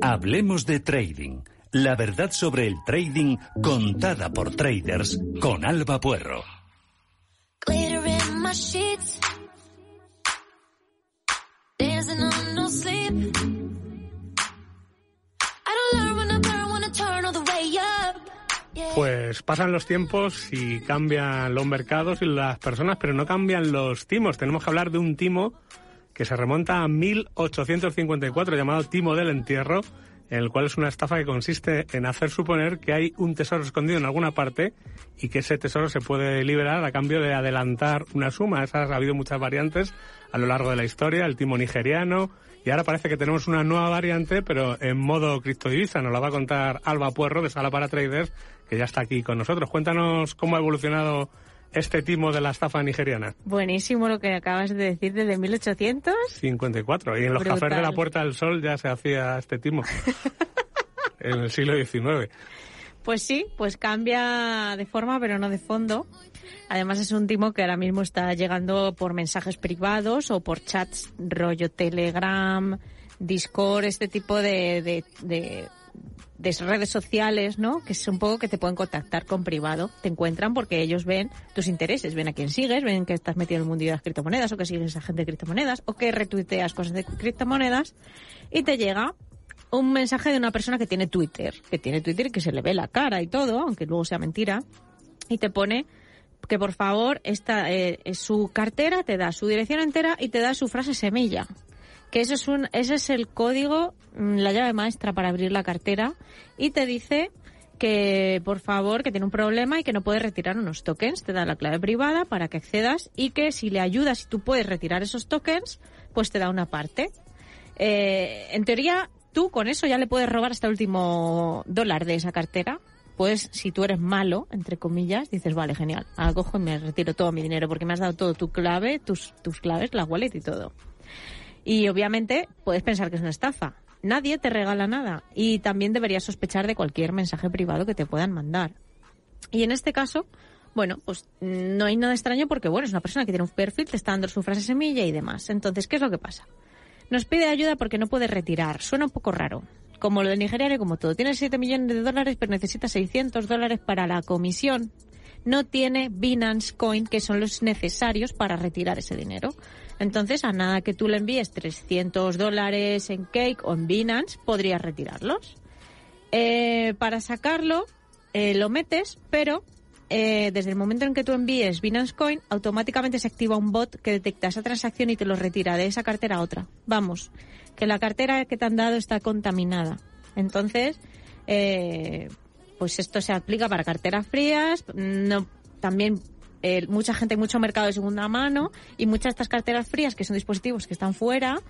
Hablemos de trading. La verdad sobre el trading contada por traders con Alba Puerro. Pues pasan los tiempos y cambian los mercados y las personas, pero no cambian los timos. Tenemos que hablar de un timo que se remonta a 1854, llamado timo del entierro, en el cual es una estafa que consiste en hacer suponer que hay un tesoro escondido en alguna parte y que ese tesoro se puede liberar a cambio de adelantar una suma. Esas ha habido muchas variantes a lo largo de la historia, el timo nigeriano, y ahora parece que tenemos una nueva variante, pero en modo criptodivisa. Nos la va a contar Alba Puerro de Sala para Traders, que ya está aquí con nosotros. Cuéntanos cómo ha evolucionado este timo de la estafa nigeriana. Buenísimo lo que acabas de decir desde 1854. Y en los cafés de la Puerta del Sol ya se hacía este timo. en el siglo XIX. Pues sí, pues cambia de forma pero no de fondo. Además es un timo que ahora mismo está llegando por mensajes privados o por chats rollo Telegram, Discord, este tipo de, de de redes sociales, ¿no? Que es un poco que te pueden contactar con privado. Te encuentran porque ellos ven tus intereses, ven a quién sigues, ven que estás metido en el mundo de las criptomonedas o que sigues a gente de criptomonedas o que retuiteas cosas de criptomonedas y te llega un mensaje de una persona que tiene Twitter, que tiene Twitter y que se le ve la cara y todo, aunque luego sea mentira, y te pone que por favor esta eh, su cartera te da su dirección entera y te da su frase semilla que eso es un, ese es el código, la llave maestra para abrir la cartera y te dice que por favor que tiene un problema y que no puede retirar unos tokens, te da la clave privada para que accedas y que si le ayudas y tú puedes retirar esos tokens, pues te da una parte. Eh, en teoría, tú con eso ya le puedes robar hasta el último dólar de esa cartera. Pues si tú eres malo, entre comillas, dices, vale, genial, cojo y me retiro todo mi dinero porque me has dado todo tu clave, tus, tus claves, la wallet y todo. Y obviamente puedes pensar que es una estafa. Nadie te regala nada y también deberías sospechar de cualquier mensaje privado que te puedan mandar. Y en este caso, bueno, pues no hay nada extraño porque, bueno, es una persona que tiene un perfil, te está dando su frase semilla y demás. Entonces, ¿qué es lo que pasa? Nos pide ayuda porque no puede retirar. Suena un poco raro. Como lo de Nigeria y como todo. Tiene 7 millones de dólares, pero necesita 600 dólares para la comisión. No tiene Binance Coin, que son los necesarios para retirar ese dinero. Entonces, a nada que tú le envíes 300 dólares en Cake o en Binance, podrías retirarlos. Eh, para sacarlo, eh, lo metes, pero eh, desde el momento en que tú envíes Binance Coin, automáticamente se activa un bot que detecta esa transacción y te lo retira de esa cartera a otra. Vamos, que la cartera que te han dado está contaminada. Entonces, pues esto se aplica para carteras frías, no, también eh, mucha gente, mucho mercado de segunda mano y muchas de estas carteras frías, que son dispositivos que están fuera,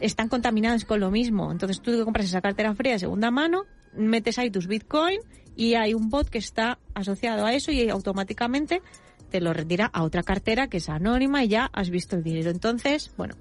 están contaminadas con lo mismo. Entonces tú que compras esa cartera fría de segunda mano, metes ahí tus Bitcoin y hay un bot que está asociado a eso y automáticamente te lo retira a otra cartera que es anónima y ya has visto el dinero. Entonces, bueno,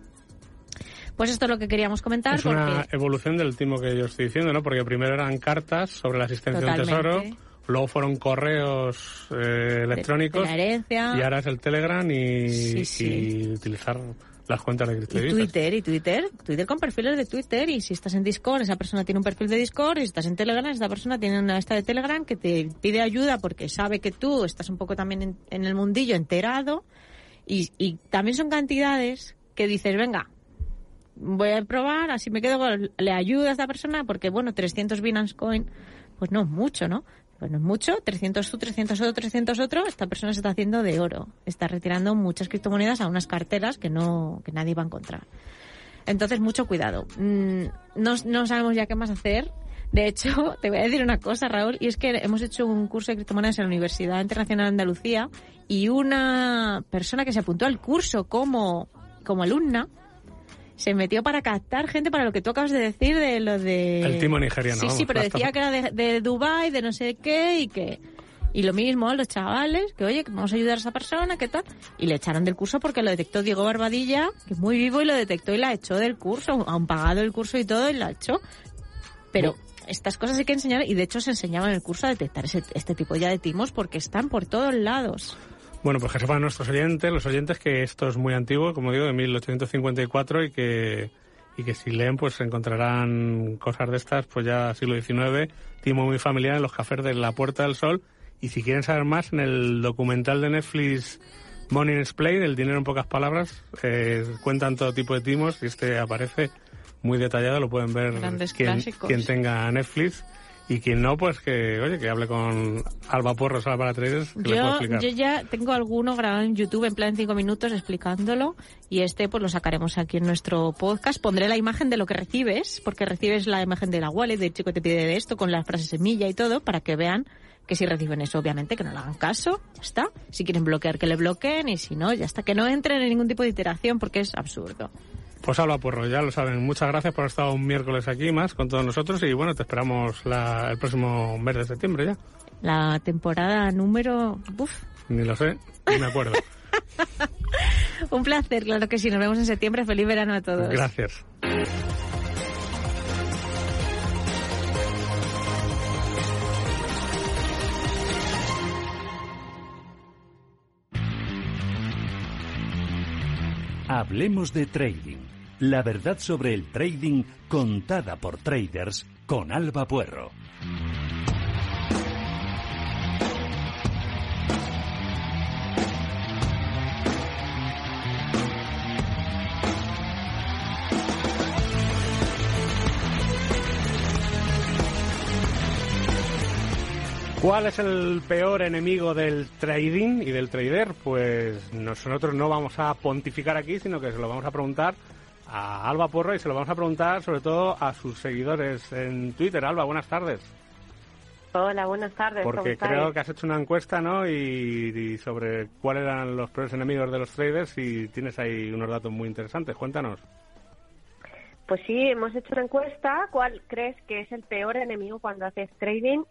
pues esto es lo que queríamos comentar. Es una evolución del timo que yo estoy diciendo, ¿no? Porque primero eran cartas sobre la existencia de un tesoro Luego fueron correos eh, electrónicos. y ahora es el Telegram y, utilizar las cuentas de Y Twitter, y Twitter, Twitter con perfiles de Twitter y si estás en Discord, esa persona tiene un perfil de Discord y si estás en Telegram, esa persona tiene una esta de Telegram que te pide ayuda porque sabe que tú estás un poco también en, el mundillo enterado y, y, también son cantidades que dices, venga, voy a probar, así me quedo, le ayuda a esta persona porque bueno, 300 Binance Coin, pues no es mucho, ¿no? No es mucho, 300 tú, 300 otro, 300 otro, esta persona se está haciendo de oro. Está retirando muchas criptomonedas a unas carteras que no, que nadie va a encontrar. Entonces, mucho cuidado. Mm, no, no sabemos ya qué más hacer. De hecho, te voy a decir una cosa, Raúl, y es que hemos hecho un curso de criptomonedas en la Universidad Internacional de Andalucía y una persona que se apuntó al curso como, como alumna, se metió para captar gente para lo que tú acabas de decir de lo de... El timo nigeriano. Sí, sí, pero decía que era de, de Dubai, de no sé qué y que... Y lo mismo, los chavales, que oye, que vamos a ayudar a esa persona, ¿qué tal? Y le echaron del curso porque lo detectó Diego Barbadilla, que es muy vivo y lo detectó y la echó del curso, han pagado el curso y todo y la echó. Pero estas cosas hay que enseñar y de hecho se enseñaba en el curso a detectar ese, este tipo ya de timos porque están por todos lados. Bueno, pues que sepan nuestros oyentes, los oyentes, que esto es muy antiguo, como digo, de 1854 y que, y que si leen pues encontrarán cosas de estas, pues ya siglo XIX, timo muy familiar en los cafés de La Puerta del Sol. Y si quieren saber más, en el documental de Netflix Money Explained, El dinero en pocas palabras, eh, cuentan todo tipo de timos y este aparece muy detallado, lo pueden ver quien, quien, tenga Netflix. Y quien no, pues que, oye, que hable con Alba Porro, Sala para Traders, que yo, le puedo explicar. Yo ya tengo alguno grabado en YouTube en plan cinco minutos explicándolo y este pues lo sacaremos aquí en nuestro podcast. Pondré la imagen de lo que recibes, porque recibes la imagen de la wallet, del chico te pide de esto, con las frases semilla y todo, para que vean que si reciben eso, obviamente, que no le hagan caso, ya está. Si quieren bloquear, que le bloqueen y si no, ya está. Que no entren en ningún tipo de interacción porque es absurdo. Pues habla porro, ya lo saben. Muchas gracias por estar un miércoles aquí más con todos nosotros y bueno, te esperamos la, el próximo mes de septiembre ya. La temporada número... Uf. Ni lo sé, ni me acuerdo. un placer, claro que sí. Nos vemos en septiembre. Feliz verano a todos. Gracias. Hablemos de trading. La verdad sobre el trading contada por traders con Alba Puerro. ¿Cuál es el peor enemigo del trading y del trader? Pues nosotros no vamos a pontificar aquí, sino que se lo vamos a preguntar a Alba Porro y se lo vamos a preguntar sobre todo a sus seguidores en Twitter. Alba, buenas tardes. Hola, buenas tardes. Porque creo que has hecho una encuesta, ¿no? Y, sobre cuáles eran los peores enemigos de los traders y tienes ahí unos datos muy interesantes. Cuéntanos. Pues sí, hemos hecho una encuesta. ¿Cuál crees que es el peor enemigo cuando haces trading?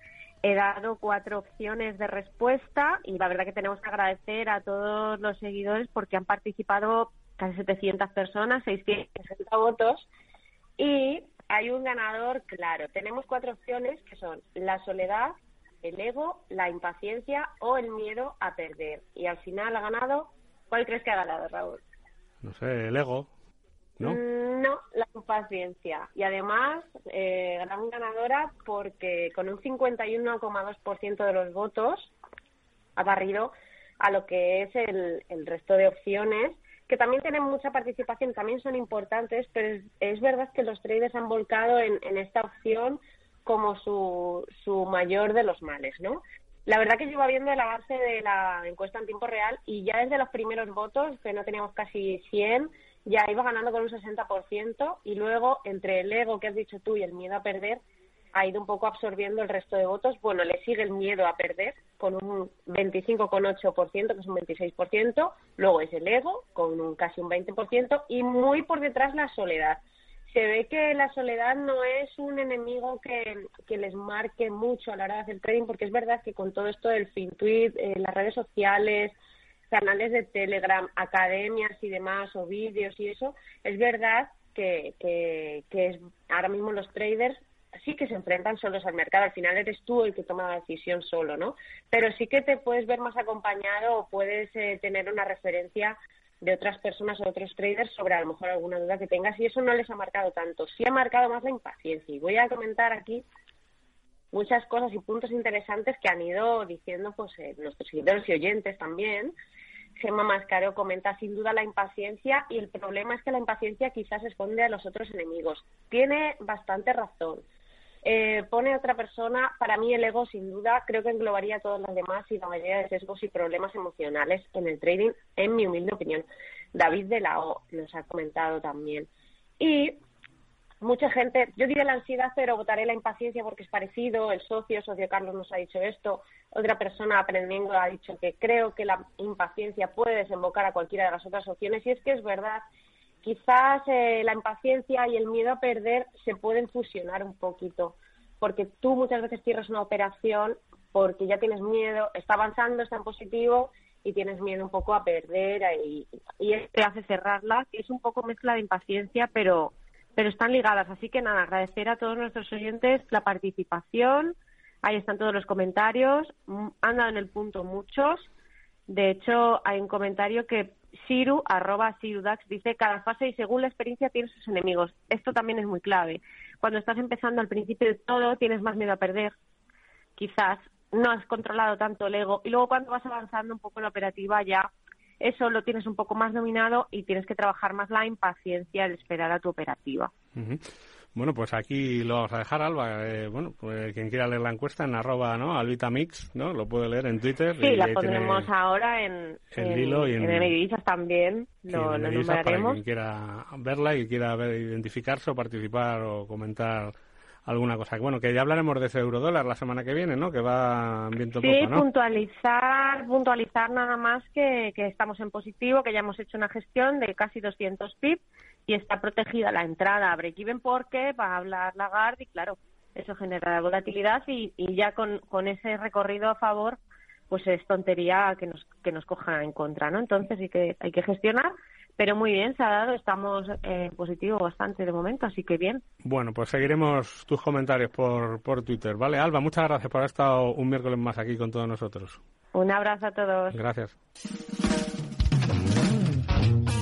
He dado cuatro opciones de respuesta y la verdad que tenemos que agradecer a todos los seguidores porque han participado casi 700 personas, 660 votos y hay un ganador claro. Tenemos cuatro opciones que son la soledad, el ego, la impaciencia o el miedo a perder. Y al final ha ganado, ¿cuál crees que ha ganado, Raúl? No sé, el ego. ¿No? Mm, no, la impaciencia. Y además, eh, gran ganadora porque con un 51,2% de los votos ha barrido a lo que es el, el resto de opciones, que también tienen mucha participación, también son importantes, pero es, verdad que los traders han volcado en, esta opción como su, su mayor de los males, ¿no? La verdad que yo iba viendo el avance de la encuesta en tiempo real y ya desde los primeros votos, que no teníamos casi 100, ya iba ganando con un 60% y luego entre el ego que has dicho tú y el miedo a perder ha ido un poco absorbiendo el resto de votos. Bueno, le sigue el miedo a perder con un 25,8%, que es un 26%, luego es el ego con un casi un 20% y muy por detrás la soledad. Se ve que la soledad no es un enemigo que, que les marque mucho a la hora de hacer trading, porque es verdad que con todo esto del FinTweet, eh, las redes sociales, canales de Telegram, academias y demás, o vídeos y eso, es verdad que, que, es, ahora mismo los traders sí que se enfrentan solos al mercado. Al final eres tú el que toma la decisión solo, ¿no? Pero sí que te puedes ver más acompañado o puedes eh, tener una referencia de otras personas o otros traders sobre a lo mejor alguna duda que tengas y eso no les ha marcado tanto. Sí ha marcado más la impaciencia. Y voy a comentar aquí muchas cosas y puntos interesantes que han ido diciendo pues eh, nuestros seguidores y oyentes también Gemma Mascaro comenta sin duda la impaciencia y el problema es que la impaciencia quizás esconde a los otros enemigos. Tiene bastante razón. Eh, pone otra persona, para mí el ego sin duda creo que englobaría a todas las demás y la mayoría de sesgos y problemas emocionales en el trading, en mi humilde opinión. David de la O nos ha comentado también. Y mucha gente, yo diré la ansiedad, pero votaré la impaciencia porque es parecido. El socio, el socio Carlos nos ha dicho esto. Otra persona aprendiendo ha dicho que creo que la impaciencia puede desembocar a cualquiera de las otras opciones. Y es que es verdad, quizás eh, la impaciencia y el miedo a perder se pueden fusionar un poquito. Porque tú muchas veces cierras una operación porque ya tienes miedo, está avanzando, está en positivo y tienes miedo un poco a perder y, y te hace cerrarla, es un poco mezcla de impaciencia, pero pero están ligadas. Así que nada, agradecer a todos nuestros oyentes la participación. Ahí están todos los comentarios. Mm, han dado en el punto muchos. De hecho, hay un comentario que Siru, arroba Sirudax, dice cada fase y según la experiencia tiene sus enemigos. Esto también es muy clave. Cuando estás empezando al principio de todo, tienes más miedo a perder. Quizás no has controlado tanto el ego. Y luego cuando vas avanzando un poco en la operativa ya eso lo tienes un poco más dominado y tienes que trabajar más la impaciencia de esperar a tu operativa. Bueno, pues aquí lo vamos a dejar, Alba. Eh, bueno, pues quien quiera leer la encuesta en arroba, ¿no? ¿no? Lo puede leer en Twitter. Sí, la pondremos ahora en, en, Lilo y en, en también. Lo, lo Para quien quiera verla y quiera ver, identificarse o participar o comentar alguna cosa. Bueno, que ya hablaremos de ese eurodólar la semana que viene, ¿no? Que va viento sí, poco, ¿no? puntualizar, puntualizar nada más que, que estamos en positivo, que ya hemos hecho una gestión de casi 200 pips y está protegida la entrada a break-even porque va a hablar Lagarde y claro, eso genera volatilidad y, y ya con, con ese recorrido a favor pues es tontería que nos, que nos cojan en contra, ¿no? Entonces sí que hay que gestionar, pero muy bien, se ha dado, estamos en positivo bastante de momento, así que bien. Bueno, pues seguiremos tus comentarios por, por Twitter, ¿vale? Alba, muchas gracias por haber estado un miércoles más aquí con todos nosotros. Un abrazo a todos. Gracias.